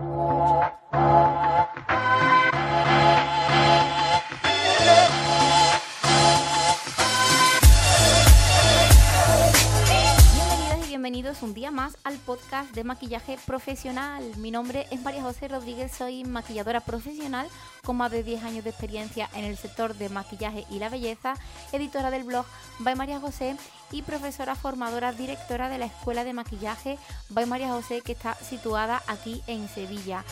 Oh. Un día más al podcast de maquillaje profesional. Mi nombre es María José Rodríguez, soy maquilladora profesional con más de 10 años de experiencia en el sector de maquillaje y la belleza, editora del blog By María José y profesora formadora directora de la Escuela de Maquillaje By María José que está situada aquí en Sevilla.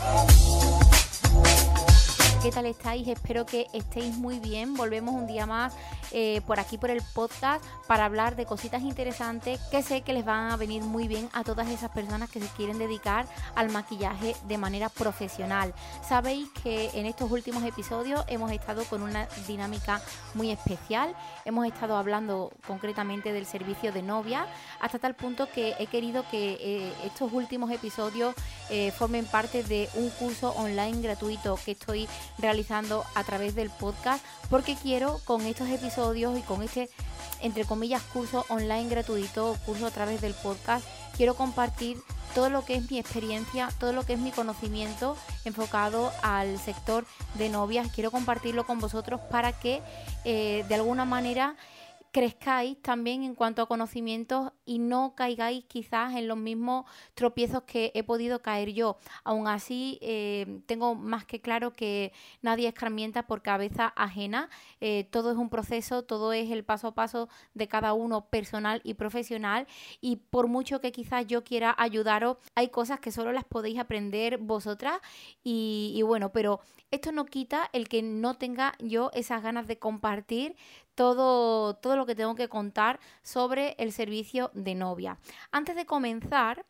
¿Qué tal estáis? Espero que estéis muy bien. Volvemos un día más eh, por aquí por el podcast para hablar de cositas interesantes que sé que les van a venir muy bien a todas esas personas que se quieren dedicar al maquillaje de manera profesional. Sabéis que en estos últimos episodios hemos estado con una dinámica muy especial. Hemos estado hablando concretamente del servicio de novia hasta tal punto que he querido que eh, estos últimos episodios eh, formen parte de un curso online gratuito que estoy realizando a través del podcast porque quiero con estos episodios y con este, entre comillas, curso online gratuito, curso a través del podcast, quiero compartir todo lo que es mi experiencia, todo lo que es mi conocimiento enfocado al sector de novias. Quiero compartirlo con vosotros para que eh, de alguna manera crezcáis también en cuanto a conocimientos y no caigáis quizás en los mismos tropiezos que he podido caer yo. Aún así, eh, tengo más que claro que nadie escarmienta por cabeza ajena. Eh, todo es un proceso, todo es el paso a paso de cada uno personal y profesional. Y por mucho que quizás yo quiera ayudaros, hay cosas que solo las podéis aprender vosotras. Y, y bueno, pero esto no quita el que no tenga yo esas ganas de compartir todo, todo lo que tengo que contar sobre el servicio de novia. Antes de comenzar,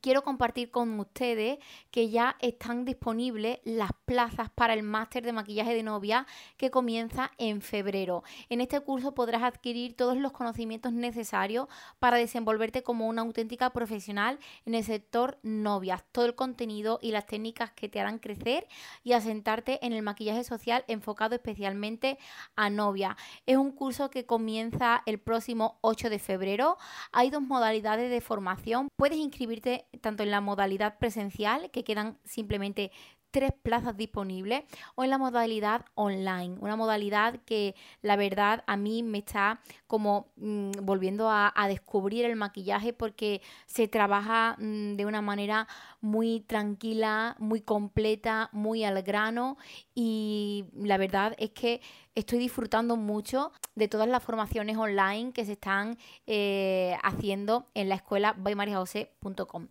quiero compartir con ustedes que ya están disponibles las plazas para el máster de maquillaje de novia que comienza en febrero. En este curso podrás adquirir todos los conocimientos necesarios para desenvolverte como una auténtica profesional en el sector novias, todo el contenido y las técnicas que te harán crecer y asentarte en el maquillaje social enfocado especialmente a novia. Es un curso que comienza el próximo 8 de febrero. Hay dos modalidades de formación. Puedes inscribirte tanto en la modalidad presencial, que quedan simplemente tres plazas disponibles o en la modalidad online, una modalidad que la verdad a mí me está como mm, volviendo a, descubrir el maquillaje porque se trabaja mm, de una manera muy tranquila, muy completa, muy al grano y la verdad es que estoy disfrutando mucho de todas las formaciones online que se están eh, haciendo en la escuela bymariajose.com.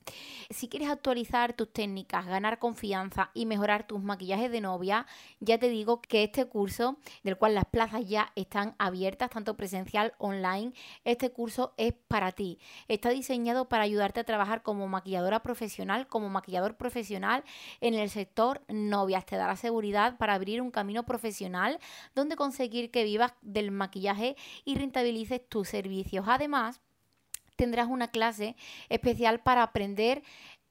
Si quieres actualizar tus técnicas, ganar confianza y mejorar tus maquillajes de novia, ya te digo que este curso, del cual las plazas ya están abiertas, tanto presencial online, este curso es para ti. Está diseñado para ayudarte a trabajar como maquilladora profesional, como maquillador profesional en el sector novias. Te dará seguridad para abrir un camino profesional donde conseguir que vivas del maquillaje y rentabilices tus servicios. Además, tendrás una clase especial para aprender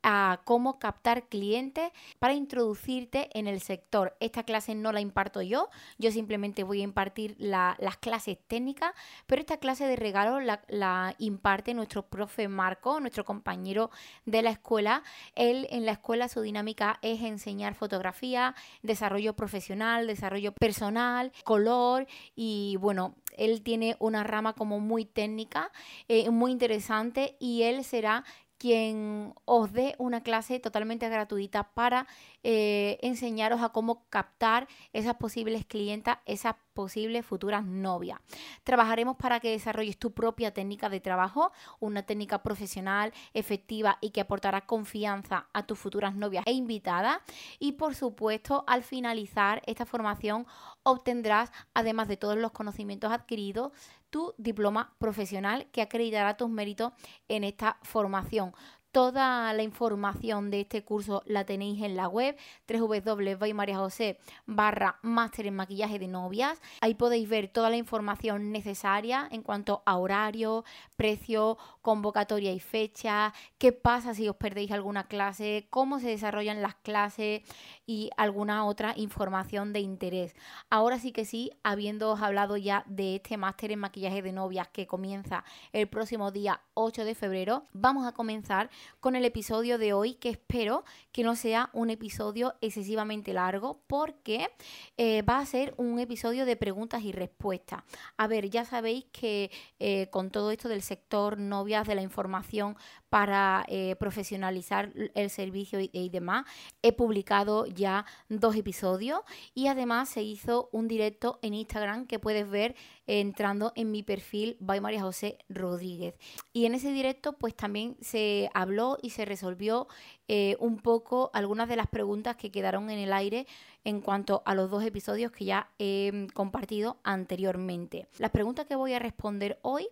a cómo captar clientes para introducirte en el sector. Esta clase no la imparto yo, yo simplemente voy a impartir las clases técnicas, pero esta clase de regalo la, imparte nuestro profe Marco, nuestro compañero de la escuela. Él en la escuela su dinámica es enseñar fotografía, desarrollo profesional, desarrollo personal, color y bueno, él tiene una rama como muy técnica, eh, muy interesante y él será quien os dé una clase totalmente gratuita para eh, enseñaros a cómo captar esas posibles clientas, esas posibles futuras novias. Trabajaremos para que desarrolles tu propia técnica de trabajo, una técnica profesional, efectiva y que aportará confianza a tus futuras novias e invitadas. Y por supuesto, al finalizar esta formación obtendrás, además de todos los conocimientos adquiridos, tu diploma profesional que acreditará tus méritos en esta formación. Toda la información de este curso la tenéis en la web www.mariajose barra máster en maquillaje de novias. Ahí podéis ver toda la información necesaria en cuanto a horario, precio, convocatoria y fecha, qué pasa si os perdéis alguna clase, cómo se desarrollan las clases y alguna otra información de interés. Ahora sí que sí, habiendo hablado ya de este máster en maquillaje de novias que comienza el próximo día 8 de febrero, vamos a comenzar con el episodio de hoy, que espero que no sea un episodio excesivamente largo, porque eh, va a ser un episodio de preguntas y respuestas. A ver, ya sabéis que eh, con todo esto del sector novias de la información para eh, profesionalizar el servicio y, demás, he publicado ya dos episodios y además se hizo un directo en Instagram que puedes ver entrando en mi perfil by María José Rodríguez. Y en ese directo pues también se habló y se resolvió eh, un poco algunas de las preguntas que quedaron en el aire en cuanto a los dos episodios que ya he compartido anteriormente. Las preguntas que voy a responder hoy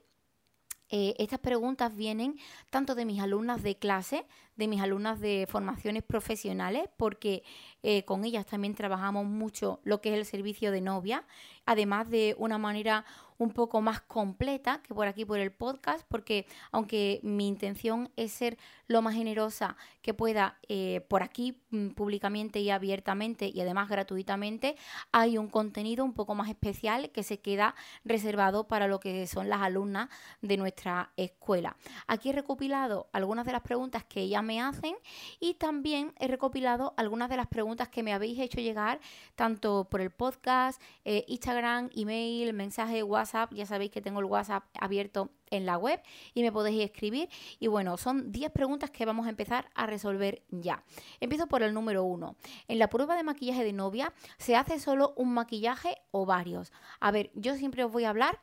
eh, estas preguntas vienen tanto de mis alumnas de clase, de mis alumnas de formaciones profesionales, porque eh, con ellas también trabajamos mucho lo que es el servicio de novia, además de una manera un poco más completa que por aquí por el podcast, porque aunque mi intención es ser lo más generosa que pueda eh, por aquí mm, públicamente y abiertamente y además gratuitamente, hay un contenido un poco más especial que se queda reservado para lo que son las alumnas de nuestra escuela. Aquí he recopilado algunas de las preguntas que ellas me hacen y también he recopilado algunas de las preguntas que me habéis hecho llegar tanto por el podcast, eh, Instagram, email, mensaje, WhatsApp, ya sabéis que tengo el WhatsApp abierto en la web y me podéis escribir. Y bueno, son 10 preguntas que vamos a empezar a resolver ya. Empiezo por el número 1. En la prueba de maquillaje de novia, ¿se hace solo un maquillaje o varios? A ver, yo siempre os voy a hablar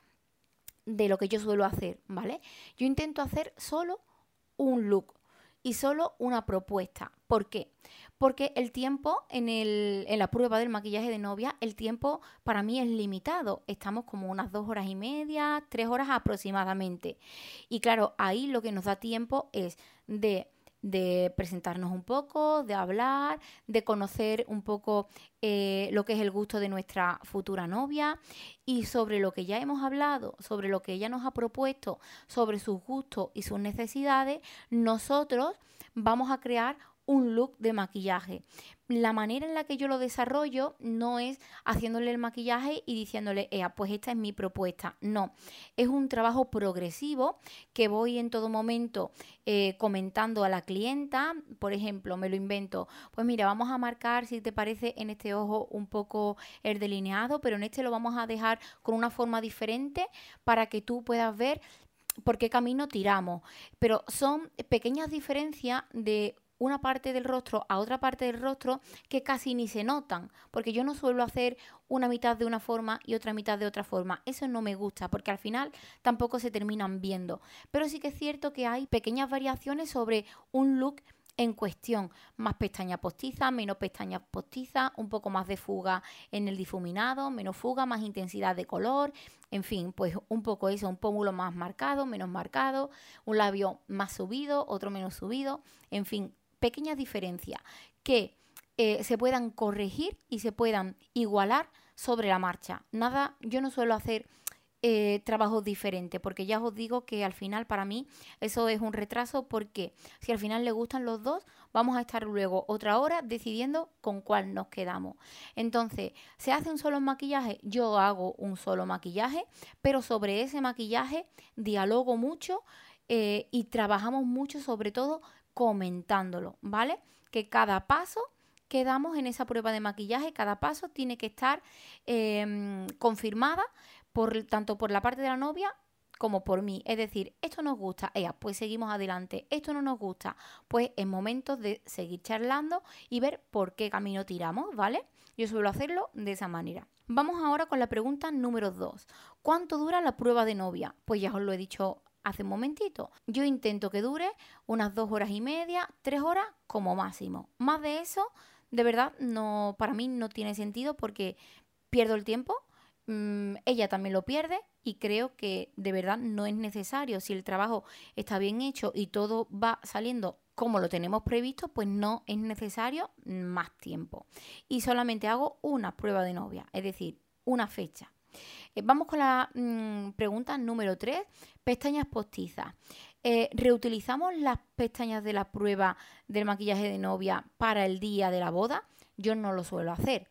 de lo que yo suelo hacer, ¿vale? Yo intento hacer solo un look y solo una propuesta. ¿Por qué? porque el tiempo en, el, en la prueba del maquillaje de novia, el tiempo para mí es limitado. Estamos como unas dos horas y media, tres horas aproximadamente. Y claro, ahí lo que nos da tiempo es de de presentarnos un poco, de hablar, de conocer un poco eh, lo que es el gusto de nuestra futura novia y sobre lo que ya hemos hablado, sobre lo que ella nos ha propuesto, sobre sus gustos y sus necesidades, nosotros vamos a crear un look de maquillaje. La manera en la que yo lo desarrollo no es haciéndole el maquillaje y diciéndole, pues esta es mi propuesta. No, es un trabajo progresivo que voy en todo momento eh, comentando a la clienta. Por ejemplo, me lo invento, pues mira, vamos a marcar, si te parece, en este ojo un poco el delineado, pero en este lo vamos a dejar con una forma diferente para que tú puedas ver por qué camino tiramos. Pero son pequeñas diferencias de una parte del rostro a otra parte del rostro que casi ni se notan, porque yo no suelo hacer una mitad de una forma y otra mitad de otra forma. Eso no me gusta, porque al final tampoco se terminan viendo. Pero sí que es cierto que hay pequeñas variaciones sobre un look en cuestión. Más pestaña postiza, menos pestaña postiza, un poco más de fuga en el difuminado, menos fuga, más intensidad de color, en fin, pues un poco eso, un pómulo más marcado, menos marcado, un labio más subido, otro menos subido, en fin, pequeñas diferencias que eh, se puedan corregir y se puedan igualar sobre la marcha. Nada, yo no suelo hacer eh, trabajos diferentes, porque ya os digo que al final para mí eso es un retraso, porque si al final le gustan los dos, vamos a estar luego otra hora decidiendo con cuál nos quedamos. Entonces, ¿se hace un solo maquillaje? Yo hago un solo maquillaje, pero sobre ese maquillaje dialogo mucho eh, y trabajamos mucho sobre todo comentándolo, ¿vale? Que cada paso que damos en esa prueba de maquillaje, cada paso tiene que estar em, confirmada por, tanto por la parte de la novia como por mí. Es decir, esto nos gusta, ella, pues seguimos adelante. Esto no nos gusta, pues es momento de seguir charlando y ver por qué camino tiramos, ¿vale? Yo suelo hacerlo de esa manera. Vamos ahora con la pregunta número 2. ¿Cuánto dura la prueba de novia? Pues ya os lo he dicho hace un momentito. Yo intento que dure unas dos horas y media, tres horas como máximo. Más de eso, de verdad, no, para mí no tiene sentido porque pierdo el tiempo. Mm, ella también lo pierde y creo que de verdad no es necesario. Si el trabajo está bien hecho y todo va saliendo como lo tenemos previsto, pues no es necesario más tiempo. Y solamente hago una prueba de novia, es decir, una fecha. Eh, vamos con la mm, pregunta número 3, pestañas postizas. Eh, ¿Reutilizamos las pestañas de la prueba del maquillaje de novia para el día de la boda? Yo no lo suelo hacer.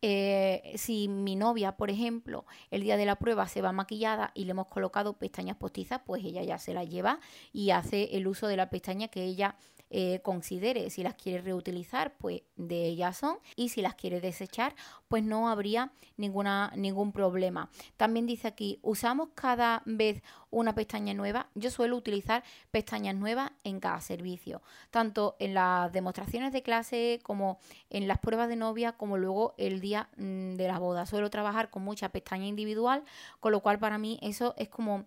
eh, si mi novia, por ejemplo, el día de la prueba se va maquillada y le hemos colocado pestañas postizas, pues ella ya se las lleva y hace el uso de la pestaña que ella eh, considere. Si las quiere reutilizar, pues de ellas son. Y si las quiere desechar, pues no habría ninguna, ningún problema. También dice aquí, usamos cada vez una pestaña nueva. Yo suelo utilizar pestañas nuevas en cada servicio, tanto en las demostraciones de clase como en las pruebas de novia, como luego el día mm, de la boda. Suelo trabajar con mucha pestaña individual, con lo cual para mí eso es como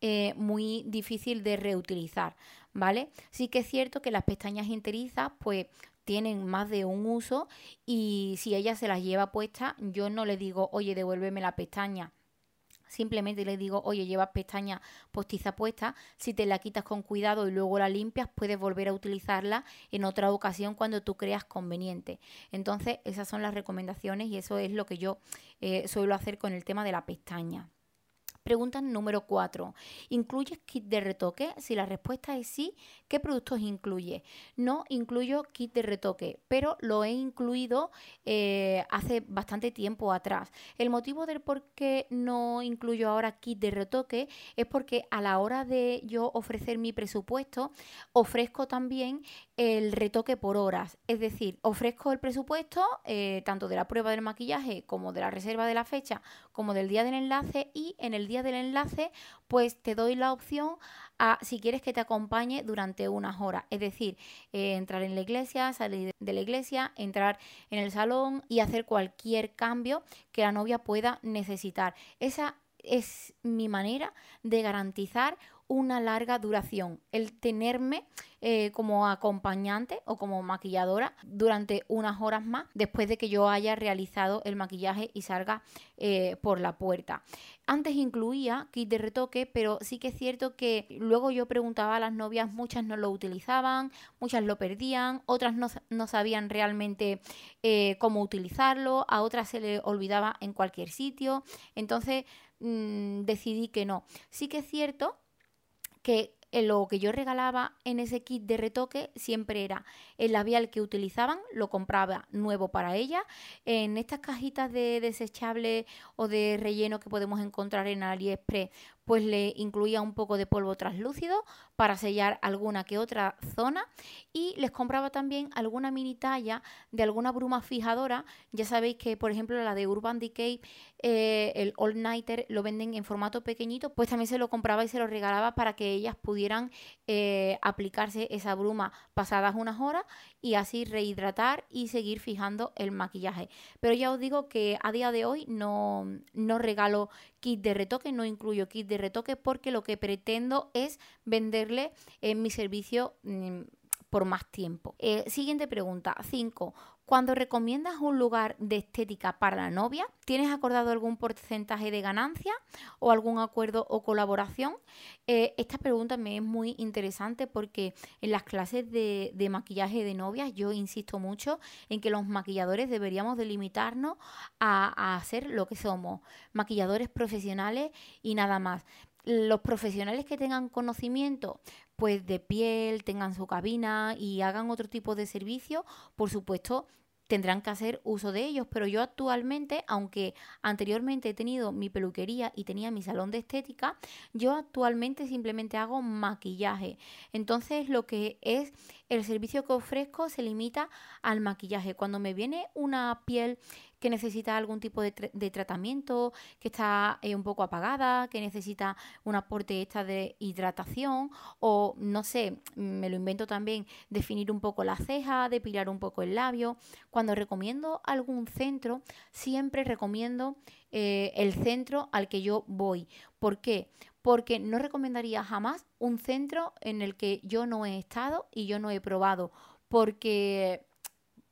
eh, muy difícil de reutilizar. ¿Vale? Sí que es cierto que las pestañas enterizas, pues tienen más de un uso y si ella se las lleva puestas, yo no le digo, oye, devuélveme la pestaña. Simplemente le digo, oye, llevas pestaña postiza puesta, si te la quitas con cuidado y luego la limpias, puedes volver a utilizarla en otra ocasión cuando tú creas conveniente. Entonces, esas son las recomendaciones y eso es lo que yo eh, suelo hacer con el tema de la pestaña. Pregunta número 4. ¿Incluyes kit de retoque? Si la respuesta es sí, ¿qué productos incluye? No incluyo kit de retoque, pero lo he incluido eh, hace bastante tiempo atrás. El motivo del por qué no incluyo ahora kit de retoque es porque a la hora de yo ofrecer mi presupuesto, ofrezco también el retoque por horas. Es decir, ofrezco el presupuesto eh, tanto de la prueba del maquillaje como de la reserva de la fecha, como del día del enlace y en el día del enlace, pues te doy la opción a si quieres que te acompañe durante unas horas. Es decir, eh, entrar en la iglesia, salir de la iglesia, entrar en el salón y hacer cualquier cambio que la novia pueda necesitar. Esa es mi manera de garantizar una larga duración, el tenerme eh, como acompañante o como maquilladora durante unas horas más después de que yo haya realizado el maquillaje y salga eh, por la puerta. Antes incluía kit de retoque, pero sí que es cierto que luego yo preguntaba a las novias, muchas no lo utilizaban, muchas lo perdían, otras no, sabían realmente eh, cómo utilizarlo, a otras se le olvidaba en cualquier sitio. Entonces mm, decidí que no. Sí que es cierto que lo que yo regalaba en ese kit de retoque siempre era el labial que utilizaban, lo compraba nuevo para ella. En estas cajitas de desechable o de relleno que podemos encontrar en AliExpress, pues le incluía un poco de polvo translúcido para sellar alguna que otra zona y les compraba también alguna mini talla de alguna bruma fijadora. Ya sabéis que, por ejemplo, la de Urban Decay, eh, el All Nighter, lo venden en formato pequeñito, pues también se lo compraba y se lo regalaba para que ellas pudieran eh, aplicarse esa bruma pasadas unas horas y así rehidratar y seguir fijando el maquillaje. Pero ya os digo que a día de hoy no, no regalo kit de retoque, no incluyo kit de retoque porque lo que pretendo es venderle en mi servicio mm, por más tiempo. Eh, siguiente pregunta, 5. Cuando recomiendas un lugar de estética para la novia, ¿tienes acordado algún porcentaje de ganancia o algún acuerdo o colaboración? Eh, esta pregunta me es muy interesante porque en las clases de, maquillaje de novias yo insisto mucho en que los maquilladores deberíamos delimitarnos a, a hacer lo que somos, maquilladores profesionales y nada más los profesionales que tengan conocimiento pues de piel, tengan su cabina y hagan otro tipo de servicio, por supuesto tendrán que hacer uso de ellos, pero yo actualmente, aunque anteriormente he tenido mi peluquería y tenía mi salón de estética, yo actualmente simplemente hago maquillaje. Entonces lo que es el servicio que ofrezco se limita al maquillaje. Cuando me viene una piel que necesita algún tipo de, tratamiento, que está eh, un poco apagada, que necesita un aporte extra de hidratación o no sé, me lo invento también, definir un poco la ceja, depilar un poco el labio. Cuando recomiendo algún centro, siempre recomiendo eh, el centro al que yo voy. ¿Por qué? Porque no recomendaría jamás un centro en el que yo no he estado y yo no he probado. Porque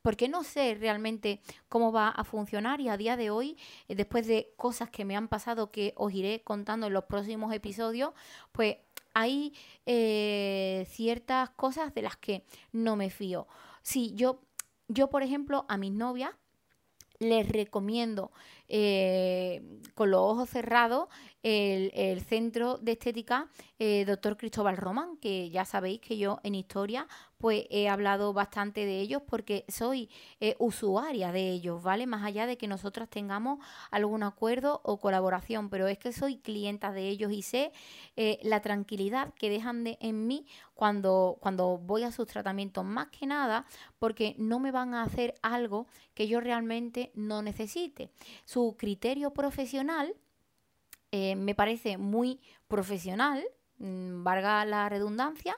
porque no sé realmente cómo va a funcionar y a día de hoy, eh, después de cosas que me han pasado que os iré contando en los próximos episodios, pues hay eh, ciertas cosas de las que no me fío. Si yo, yo por ejemplo, a mis novias les recomiendo eh, con los ojos cerrados el, centro de estética eh, doctor Cristóbal Román, que ya sabéis que yo en historia pues he hablado bastante de ellos porque soy eh, usuaria de ellos, ¿vale? Más allá de que nosotras tengamos algún acuerdo o colaboración, pero es que soy clienta de ellos y sé eh, la tranquilidad que dejan de, en mí cuando, cuando voy a sus tratamientos, más que nada porque no me van a hacer algo que yo realmente no necesite. Su criterio profesional eh, me parece muy profesional, mm, valga la redundancia,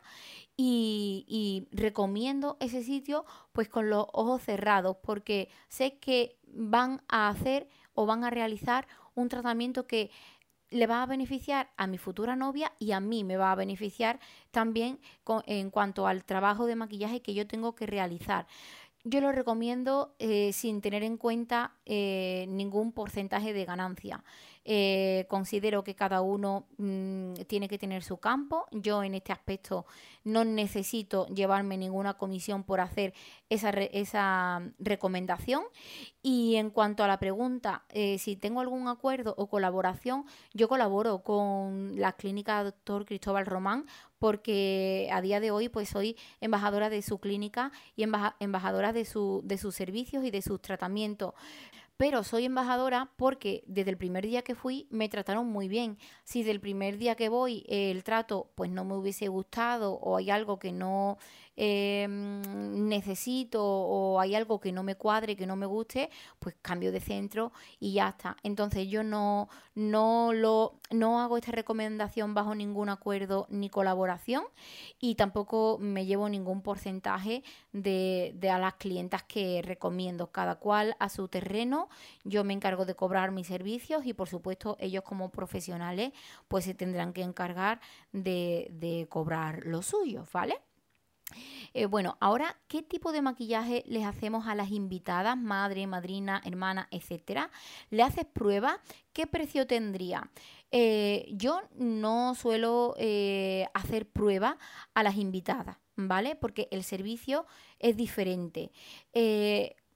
y, recomiendo ese sitio pues con los ojos cerrados porque sé que van a hacer o van a realizar un tratamiento que le va a beneficiar a mi futura novia y a mí me va a beneficiar también en cuanto al trabajo de maquillaje que yo tengo que realizar. Yo lo recomiendo eh, sin tener en cuenta eh, ningún porcentaje de ganancia. Eh, considero que cada uno mm, tiene que tener su campo. Yo en este aspecto no necesito llevarme ninguna comisión por hacer esa, esa recomendación. Y en cuanto a la pregunta, eh, si tengo algún acuerdo o colaboración, yo colaboro con la clínica doctor Cristóbal Román porque a día de hoy pues soy embajadora de su clínica y embajadora de, su, de sus servicios y de sus tratamientos pero soy embajadora porque desde el primer día que fui me trataron muy bien. Si del primer día que voy el trato pues no me hubiese gustado o hay algo que no Em, necesito o hay algo que no me cuadre, que no me guste, pues cambio de centro y ya está. Entonces yo no, no, lo, no hago esta recomendación bajo ningún acuerdo ni colaboración y tampoco me llevo ningún porcentaje de, de a las clientas que recomiendo. Cada cual a su terreno. Yo me encargo de cobrar mis servicios y por supuesto ellos como profesionales pues se tendrán que encargar de, de cobrar lo suyo, ¿vale? Eh, bueno, ahora, ¿qué tipo de maquillaje les hacemos a las invitadas, madre, madrina, hermana, etcétera? ¿Le haces prueba? ¿Qué precio tendría? Eh, yo no suelo eh, hacer prueba a las invitadas, ¿vale? Porque el servicio es diferente.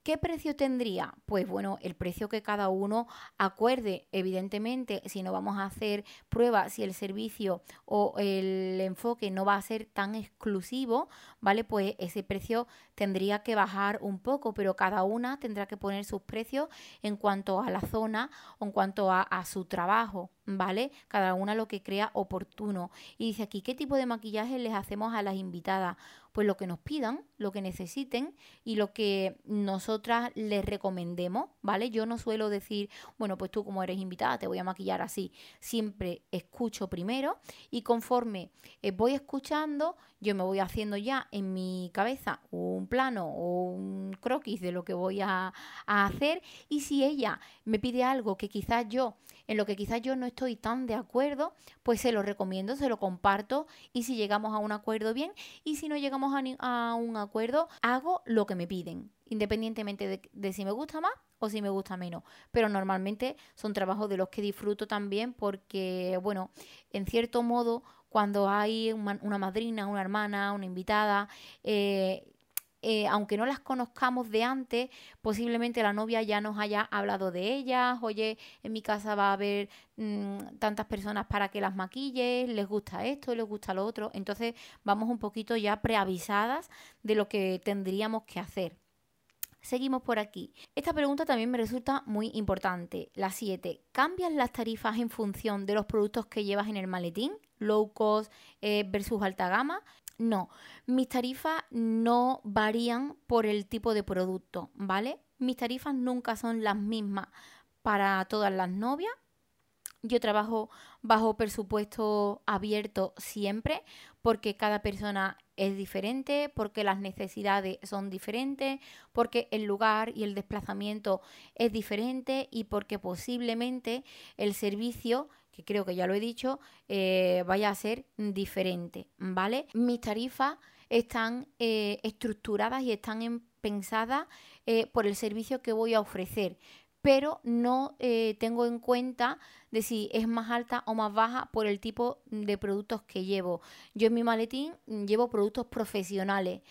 ¿Qué precio tendría? Pues bueno, el precio que cada uno acuerde. Evidentemente, si no vamos a hacer pruebas, si el servicio o el enfoque no va a ser tan exclusivo, ¿vale? Pues ese precio tendría que bajar un poco, pero cada una tendrá que poner sus precios en cuanto a la zona o en cuanto a, a su trabajo, ¿vale? Cada una lo que crea oportuno. Y dice aquí, ¿qué tipo de maquillaje les hacemos a las invitadas? Pues lo que nos pidan, lo que necesiten y lo que nosotras les recomendemos, ¿vale? Yo no suelo decir, bueno, pues tú como eres invitada te voy a maquillar así. Siempre escucho primero y conforme eh, voy escuchando, yo me voy haciendo ya en mi cabeza un plano o un croquis de lo que voy a, hacer y si ella me pide algo que quizás yo en lo que quizás yo no estoy tan de acuerdo, pues se lo recomiendo, se lo comparto y si llegamos a un acuerdo bien y si no llegamos a, un acuerdo, hago lo que me piden, independientemente de, si me gusta más o si me gusta menos. Pero normalmente son trabajos de los que disfruto también porque, bueno, en cierto modo, cuando hay una madrina, una hermana, una invitada, eh, eh, aunque no las conozcamos de antes, posiblemente la novia ya nos haya hablado de ellas, oye, en mi casa va a haber mm, tantas personas para que las maquilles, les gusta esto, les gusta lo otro, entonces vamos un poquito ya preavisadas de lo que tendríamos que hacer. Seguimos por aquí. Esta pregunta también me resulta muy importante. La 7. ¿Cambian las tarifas en función de los productos que llevas en el maletín? Low cost eh, versus alta gama. No, mis tarifas no varían por el tipo de producto, ¿vale? Mis tarifas nunca son las mismas para todas las novias. Yo trabajo bajo presupuesto abierto siempre porque cada persona es diferente, porque las necesidades son diferentes, porque el lugar y el desplazamiento es diferente y porque posiblemente el servicio que creo que ya lo he dicho, eh, vaya a ser diferente, ¿vale? Mis tarifas están eh, estructuradas y están pensadas eh, por el servicio que voy a ofrecer, pero no tengo en cuenta de si es más alta o más baja por el tipo de productos que llevo. Yo en mi maletín llevo productos profesionales.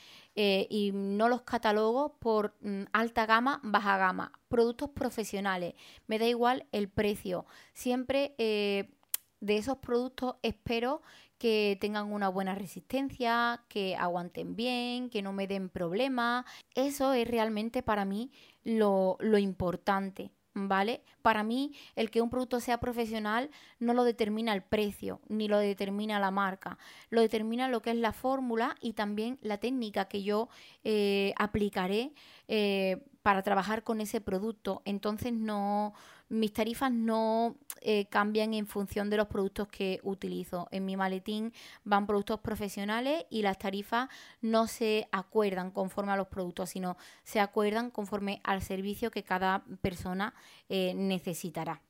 Y no los catalogo por mm, alta gama, baja gama. Productos profesionales. Me da igual el precio. Siempre de esos productos espero que tengan una buena resistencia, que aguanten bien, que no me den problemas. Eso es realmente para mí lo, lo importante. ¿Vale? Para mí, el que un producto sea profesional no lo determina el precio, ni lo determina la marca, lo determina lo que es la fórmula y también la técnica que yo eh, aplicaré eh, para trabajar con ese producto. Entonces, no, mis tarifas no eh, cambian en función de los productos que utilizo. En mi maletín van productos profesionales y las tarifas no se acuerdan conforme a los productos, sino se acuerdan conforme al servicio que cada persona eh, necesitará.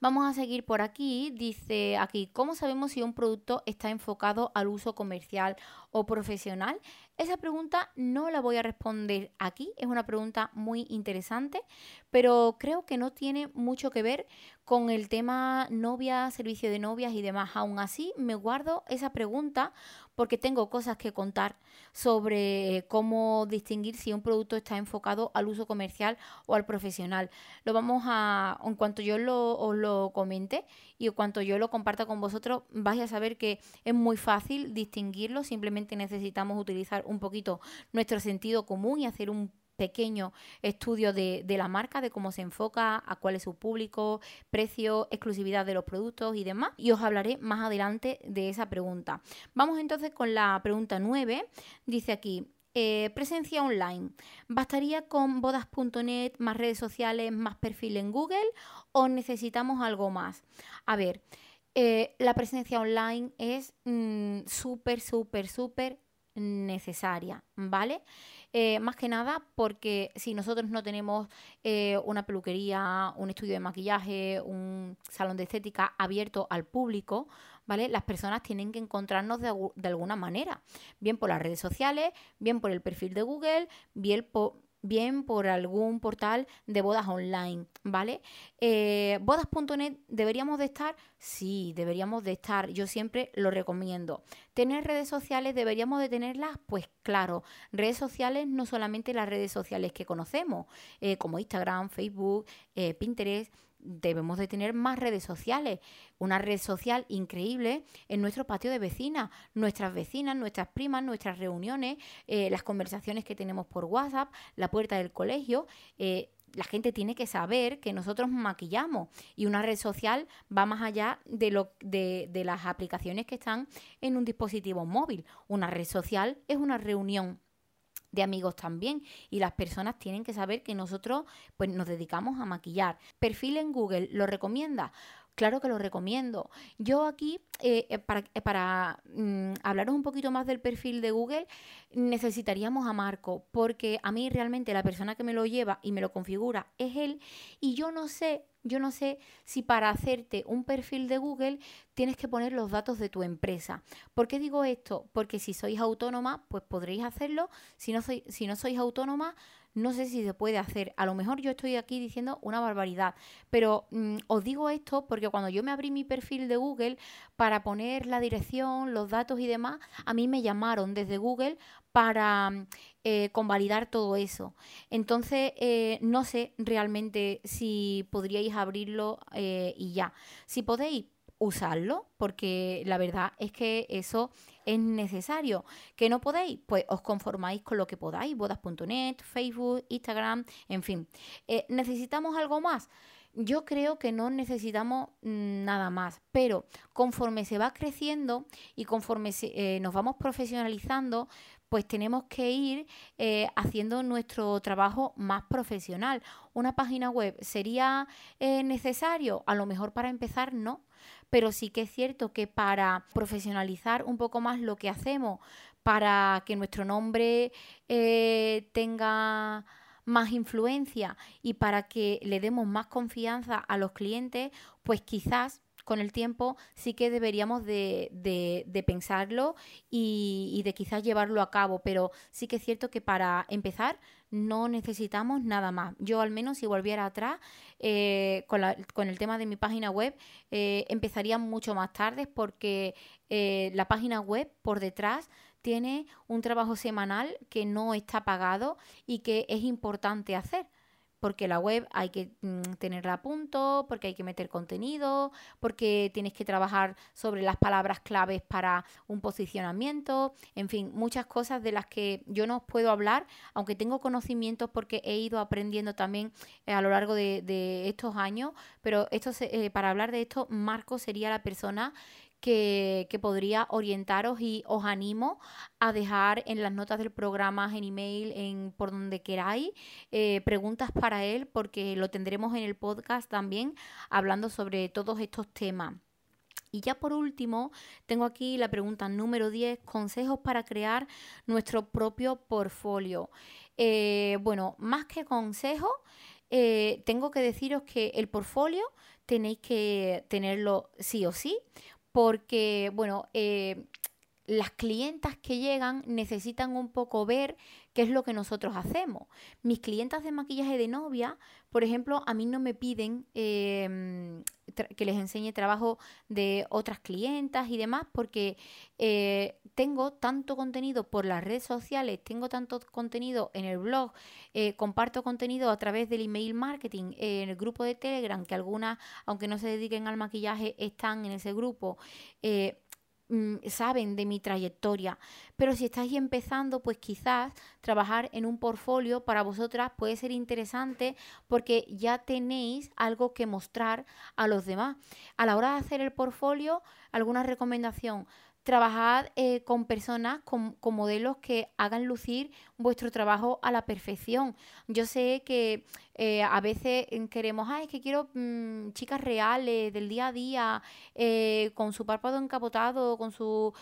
Vamos a seguir por aquí. Dice aquí, ¿cómo sabemos si un producto está enfocado al uso comercial o profesional? Esa pregunta no la voy a responder aquí, es una pregunta muy interesante, pero creo que no tiene mucho que ver con el tema novia, servicio de novias y demás. Aún así, me guardo esa pregunta porque tengo cosas que contar sobre cómo distinguir si un producto está enfocado al uso comercial o al profesional. Lo vamos a, en cuanto yo lo, os lo comente y cuanto yo lo comparta con vosotros, vais a saber que es muy fácil distinguirlo, simplemente necesitamos utilizar un poquito nuestro sentido común y hacer un pequeño estudio de, de, la marca, de cómo se enfoca, a cuál es su público, precio, exclusividad de los productos y demás. Y os hablaré más adelante de esa pregunta. Vamos entonces con la pregunta 9. Dice aquí, eh, presencia online. ¿Bastaría con bodas.net, más redes sociales, más perfil en Google o necesitamos algo más? A ver, eh, la presencia online es mm, súper, súper, súper necesaria, ¿vale? Eh, más que nada porque si nosotros no tenemos una peluquería, un estudio de maquillaje, un salón de estética abierto al público, ¿vale? Las personas tienen que encontrarnos de, de alguna manera, bien por las redes sociales, bien por el perfil de Google, bien por, bien por algún portal de bodas online, ¿vale? Eh, bodas.net, ¿deberíamos de estar? Sí, deberíamos de estar. Yo siempre lo recomiendo. ¿Tener redes sociales? ¿Deberíamos de tenerlas? Pues claro, redes sociales no solamente las redes sociales que conocemos, eh, como Instagram, Facebook, eh, Pinterest, debemos de tener más redes sociales. Una red social increíble en nuestro patio de vecinas, nuestras vecinas, nuestras primas, nuestras reuniones, eh, las conversaciones que tenemos por WhatsApp, la puerta del colegio. Eh, la gente tiene que saber que nosotros maquillamos y una red social va más allá de, lo, de, de las aplicaciones que están en un dispositivo móvil. Una red social es una reunión de amigos también y las personas tienen que saber que nosotros pues nos dedicamos a maquillar. Perfil en Google, ¿lo recomienda? Claro que lo recomiendo. Yo aquí, eh, eh, para, eh, para mm, hablaros un poquito más del perfil de Google, necesitaríamos a Marco, porque a mí realmente la persona que me lo lleva y me lo configura es él, y yo no sé yo no sé si para hacerte un perfil de Google tienes que poner los datos de tu empresa. ¿Por qué digo esto? Porque si sois autónoma, pues podréis hacerlo. Si no, sois, si no sois autónoma, no sé si se puede hacer. A lo mejor yo estoy aquí diciendo una barbaridad, pero mm, os digo esto porque cuando yo me abrí mi perfil de Google para poner la dirección, los datos y demás, a mí me llamaron desde Google para mm, eh, convalidar todo eso. Entonces, eh, no sé realmente si podríais abrirlo eh, y ya. Si podéis, usarlo, porque la verdad es que eso es necesario. ¿Que no podéis? Pues os conformáis con lo que podáis, bodas.net, Facebook, Instagram, en fin. ¿Necesitamos algo más? Yo creo que no necesitamos mm, nada más, pero conforme se va creciendo y conforme nos vamos profesionalizando, pues tenemos que ir eh, haciendo nuestro trabajo más profesional. ¿Una página web sería eh, necesario? A lo mejor para empezar no, pero sí que es cierto que para profesionalizar un poco más lo que hacemos, para que nuestro nombre eh, tenga más influencia y para que le demos más confianza a los clientes, pues quizás con el tiempo sí que deberíamos de, de, pensarlo y, de quizás llevarlo a cabo, pero sí que es cierto que para empezar no necesitamos nada más. Yo al menos si volviera atrás eh, con, la, con, el tema de mi página web eh, empezaría mucho más tarde porque eh, la página web por detrás tiene un trabajo semanal que no está pagado y que es importante hacer porque la web hay que mm, tenerla a punto, porque hay que meter contenido, porque tienes que trabajar sobre las palabras claves para un posicionamiento, en fin, muchas cosas de las que yo no os puedo hablar, aunque tengo conocimientos porque he ido aprendiendo también eh, a lo largo de, estos años, pero esto eh, para hablar de esto, Marco sería la persona que, podría orientaros y os animo a dejar en las notas del programa, en email, en por donde queráis, eh, preguntas para él, porque lo tendremos en el podcast también hablando sobre todos estos temas. Y ya por último, tengo aquí la pregunta número 10, consejos para crear nuestro propio portfolio. Eh, bueno, más que consejos, eh, tengo que deciros que el portfolio tenéis que tenerlo sí o sí, porque, bueno, eh, las clientas que llegan necesitan un poco ver qué es lo que nosotros hacemos. Mis clientas de maquillaje de novia, por ejemplo, a mí no me piden em, que les enseñe trabajo de otras clientas y demás, porque eh, tengo tanto contenido por las redes sociales, tengo tanto contenido en el blog, eh, comparto contenido a través del email marketing, en el grupo de Telegram, que algunas, aunque no se dediquen al maquillaje, están en ese grupo. Eh, mm, saben de mi trayectoria. Pero si estáis empezando, pues quizás trabajar en un portfolio para vosotras puede ser interesante porque ya tenéis algo que mostrar a los demás. A la hora de hacer el portfolio, alguna recomendación trabajad eh, con personas, con, modelos que hagan lucir vuestro trabajo a la perfección. Yo sé que eh, a veces queremos, ay, es que quiero mm, chicas reales del día a día, eh, con su párpado encapotado, con sus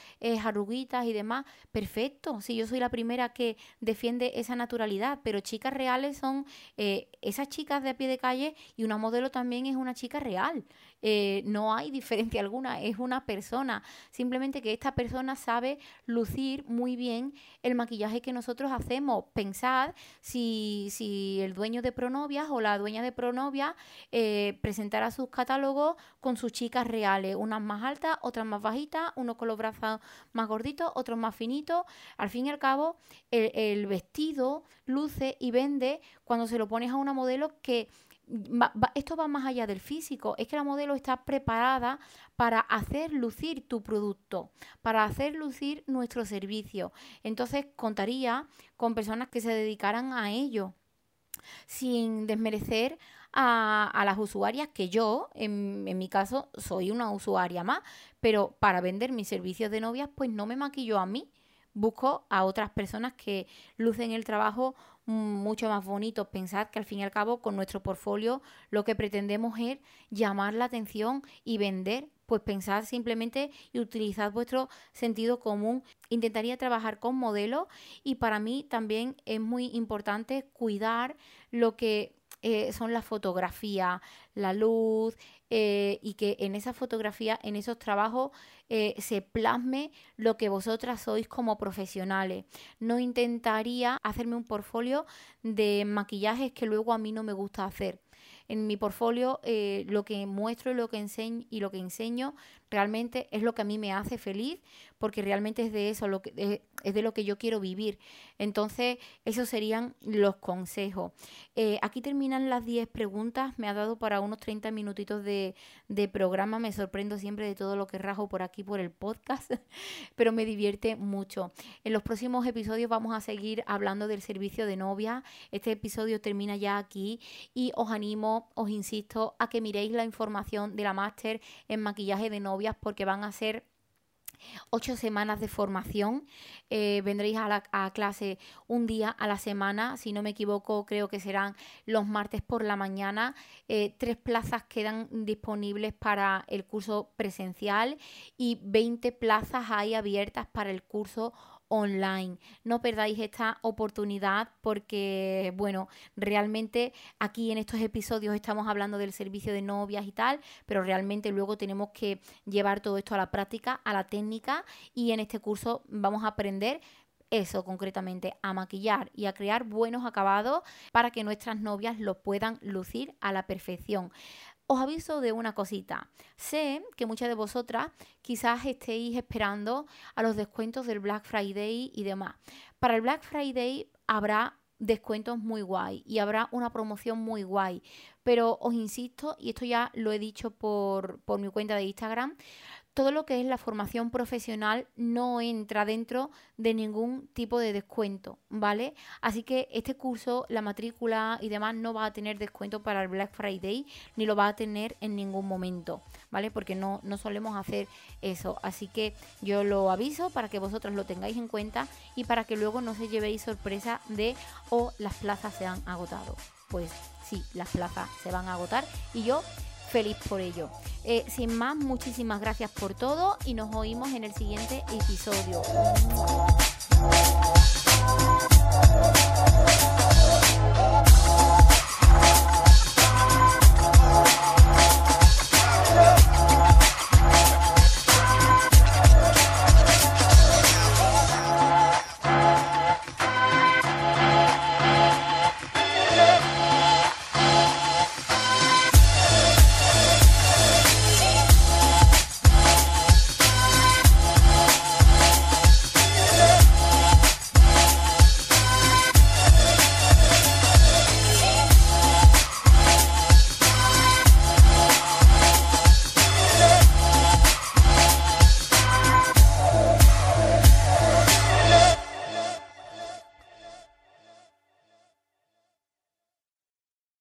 arruguitas y demás. Perfecto, si yo soy la primera que defiende esa naturalidad, pero chicas reales son esas chicas de a pie de calle y una modelo también es una chica real. No hay diferencia alguna, es una persona. Simplemente que esta persona sabe lucir muy bien el maquillaje que nosotros hacemos. Pensad si, si el dueño de Pronovias o la dueña de Pronovia eh, presentara sus catálogos con sus chicas reales, unas más altas, otras más bajitas, unos con los brazos más gorditos, otros más finitos. Al fin y al cabo, el vestido luce y vende cuando se lo pones a una modelo que esto va más allá del físico, es que la modelo está preparada para hacer lucir tu producto, para hacer lucir nuestro servicio. Entonces contaría con personas que se dedicaran a ello, sin desmerecer a, las usuarias que yo, en, en, mi caso, soy una usuaria más, pero para vender mis servicios de novias, pues no me maquillo a mí. Busco a otras personas que lucen el trabajo mucho más bonito. Pensad que al fin y al cabo con nuestro portfolio lo que pretendemos es llamar la atención y vender. Pues pensad simplemente y utilizad vuestro sentido común. Intentaría trabajar con modelos y para mí también es muy importante cuidar lo que eh, son la fotografía, la luz, eh, y que en esa fotografía, en esos trabajos, eh, se plasme lo que vosotras sois como profesionales. No intentaría hacerme un portfolio de maquillajes que luego a mí no me gusta hacer. En mi portfolio eh, lo que muestro y lo que enseño y lo que enseño realmente es lo que a mí me hace feliz porque realmente es de eso, lo que, es de lo que yo quiero vivir. Entonces, esos serían los consejos. Eh, aquí terminan las 10 preguntas, me ha dado para unos 30 minutitos de, de programa, me sorprendo siempre de todo lo que rajo por aquí, por el podcast, pero me divierte mucho. En los próximos episodios vamos a seguir hablando del servicio de novia. Este episodio termina ya aquí y os animo, os insisto, a que miréis la información de la máster en maquillaje de novias porque van a ser ocho semanas de formación. Eh, vendréis a, la, a clase un día a la semana, si no me equivoco, creo que serán los martes por la mañana. Eh, tres plazas quedan disponibles para el curso presencial y 20 plazas hay abiertas para el curso online. No perdáis esta oportunidad porque, bueno, realmente aquí en estos episodios estamos hablando del servicio de novias y tal, pero realmente luego tenemos que llevar todo esto a la práctica, a la técnica y en este curso vamos a aprender eso concretamente, a maquillar y a crear buenos acabados para que nuestras novias lo puedan lucir a la perfección. Os aviso de una cosita. Sé que muchas de vosotras quizás estéis esperando a los descuentos del Black Friday y demás. Para el Black Friday habrá descuentos muy guay y habrá una promoción muy guay. Pero os insisto, y esto ya lo he dicho por, por mi cuenta de Instagram, todo lo que es la formación profesional no entra dentro de ningún tipo de descuento, ¿vale? Así que este curso, la matrícula y demás no va a tener descuento para el Black Friday, ni lo va a tener en ningún momento, ¿vale? Porque no, no solemos hacer eso. Así que yo lo aviso para que vosotros lo tengáis en cuenta y para que luego no se llevéis sorpresa de o oh, las plazas se han agotado. Pues sí, las plazas se van a agotar y yo feliz por ello. Eh, sin más, muchísimas gracias por todo y nos oímos en el siguiente episodio.